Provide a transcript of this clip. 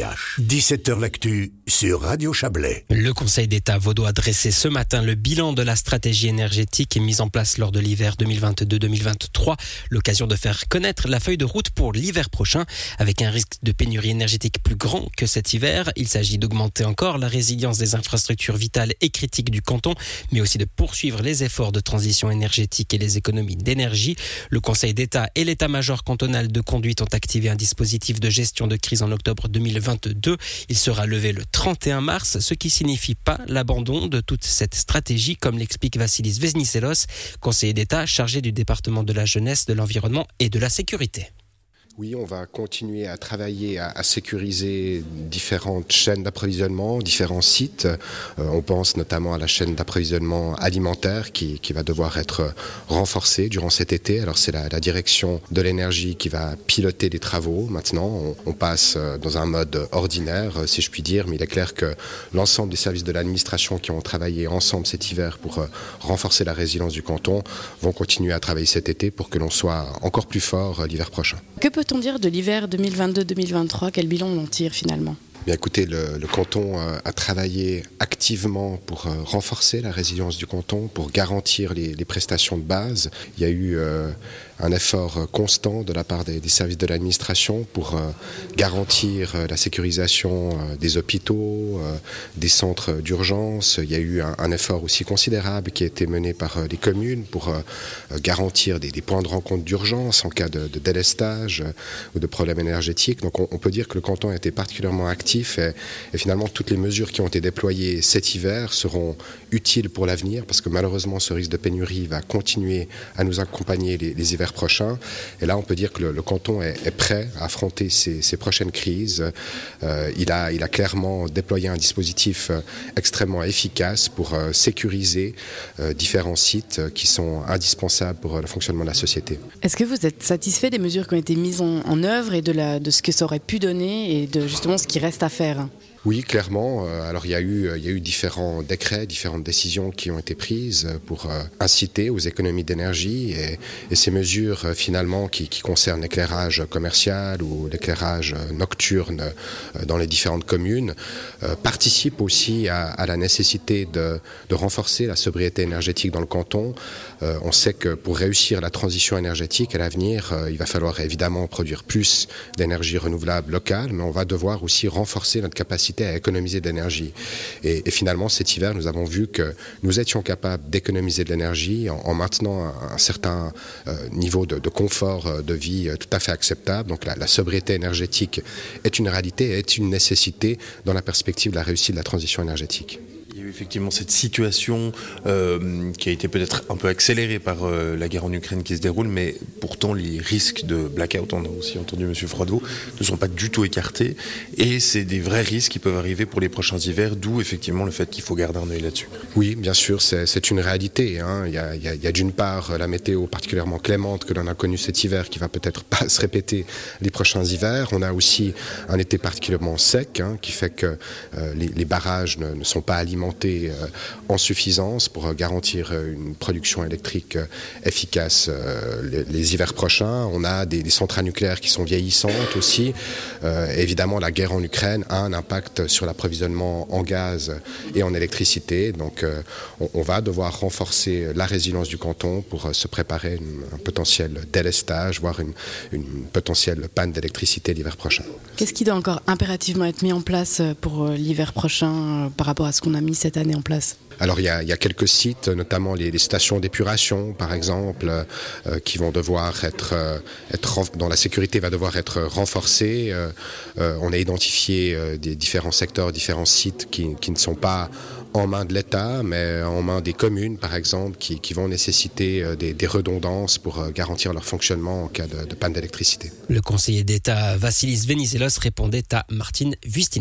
Yaş. 17h L'actu sur Radio Chablais. Le Conseil d'État vaudois a dressé ce matin le bilan de la stratégie énergétique mise en place lors de l'hiver 2022-2023. L'occasion de faire connaître la feuille de route pour l'hiver prochain. Avec un risque de pénurie énergétique plus grand que cet hiver, il s'agit d'augmenter encore la résilience des infrastructures vitales et critiques du canton, mais aussi de poursuivre les efforts de transition énergétique et les économies d'énergie. Le Conseil d'État et l'état-major cantonal de conduite ont activé un dispositif de gestion de crise en octobre 2020 il sera levé le 31 mars, ce qui signifie pas l'abandon de toute cette stratégie, comme l'explique Vassilis Vesnicelos, conseiller d'État chargé du département de la jeunesse, de l'environnement et de la sécurité. Oui, on va continuer à travailler à, sécuriser différentes chaînes d'approvisionnement, différents sites. Euh, on pense notamment à la chaîne d'approvisionnement alimentaire qui, va devoir être renforcée durant cet été. Alors c'est la, direction de l'énergie qui va piloter les travaux. Maintenant, on, passe euh, dans un mode ordinaire, euh, si je puis dire, mais il est clair que l'ensemble des services de l'administration qui ont travaillé ensemble cet hiver pour renforcer la résilience du canton vont continuer à travailler cet été pour que l'on soit encore plus fort l'hiver prochain. Peut-on dire de l'hiver 2022-2023 Quel bilan on en tire finalement? Bien écoutez, le, canton euh, a travaillé activement pour euh, renforcer la résilience du canton, pour garantir les, prestations de base. Il y a eu euh, un effort constant de la part des, services de l'administration pour garantir la sécurisation des hôpitaux, des centres d'urgence. Il y a eu un, effort aussi considérable qui a été mené par les communes pour garantir des, points de rencontre d'urgence en cas de, délestage ou de problèmes énergétiques. Donc on, on peut dire que le canton a été particulièrement actif et, finalement toutes les mesures qui ont été déployées cet hiver seront utiles pour l'avenir parce que malheureusement ce risque de pénurie va continuer à nous accompagner les, hivers prochains. Et là on peut dire que le, canton est, prêt à affronter ces, prochaines crises. Euh, il, a, clairement déployé un dispositif euh, extrêmement efficace pour euh, sécuriser différents sites qui sont indispensables pour le fonctionnement de la société. Est-ce que vous êtes satisfait des mesures qui ont été mises en, œuvre et de ce que ça aurait pu donner et de justement ce qui reste à faire oui, clairement. Euh, alors il y, a eu, différents décrets, différentes décisions qui ont été prises pour euh, inciter aux économies d'énergie et, ces mesures euh, finalement qui, concernent l'éclairage commercial ou l'éclairage nocturne dans les différentes communes participent aussi à, la nécessité de, de, renforcer la sobriété énergétique dans le canton. On sait que pour réussir la transition énergétique à l'avenir, il va falloir évidemment produire plus d'énergie renouvelable locale, mais on va devoir aussi renforcer notre capacité à économiser de l'énergie. Et, finalement, cet hiver, nous avons vu que nous étions capables d'économiser de l'énergie en, maintenant un, certain euh, niveau de, confort euh, de vie euh, tout à fait acceptable. Donc la, sobriété énergétique est une réalité, est une nécessité dans la perspective de la réussite de la transition énergétique. Effectivement cette situation euh, qui a été peut-être un peu accélérée par euh, la guerre en Ukraine qui se déroule, mais pourtant les risques de blackout, on a aussi entendu M. Frodo, ne sont pas du tout écartés. Et c'est des vrais risques qui peuvent arriver pour les prochains hivers, d'où effectivement le fait qu'il faut garder un œil là-dessus. Oui, bien sûr, c'est une réalité. Hein. Il y a, d'une part la météo particulièrement clémente que l'on a connue cet hiver qui va peut-être pas se répéter les prochains hivers. On a aussi un été particulièrement sec hein, qui fait que euh, les, barrages ne sont pas alimentés euh, en suffisance pour euh, garantir euh, une production électrique efficace les, hivers prochains. On a des, centrales nucléaires qui sont vieillissantes aussi. évidemment, la guerre en Ukraine a un impact sur l'approvisionnement en gaz et en électricité. Donc, on, va devoir renforcer la résilience du canton pour se préparer à un potentiel délestage, voire une, une potentielle panne d'électricité l'hiver prochain. Qu'est-ce qui doit encore impérativement être mis en place pour l'hiver prochain par rapport à ce qu'on a mis cette année en place alors il y, a, quelques sites, notamment les, stations d'épuration par exemple, euh, qui vont devoir être, euh, être, dont la sécurité va devoir être renforcée. Euh, on a identifié des différents secteurs, différents sites qui, ne sont pas en main de l'État, mais en main des communes, par exemple, qui, vont nécessiter des, redondances pour garantir leur fonctionnement en cas de, panne d'électricité. Le conseiller d'État Vassilis Venizelos répondait à Martine Vustin.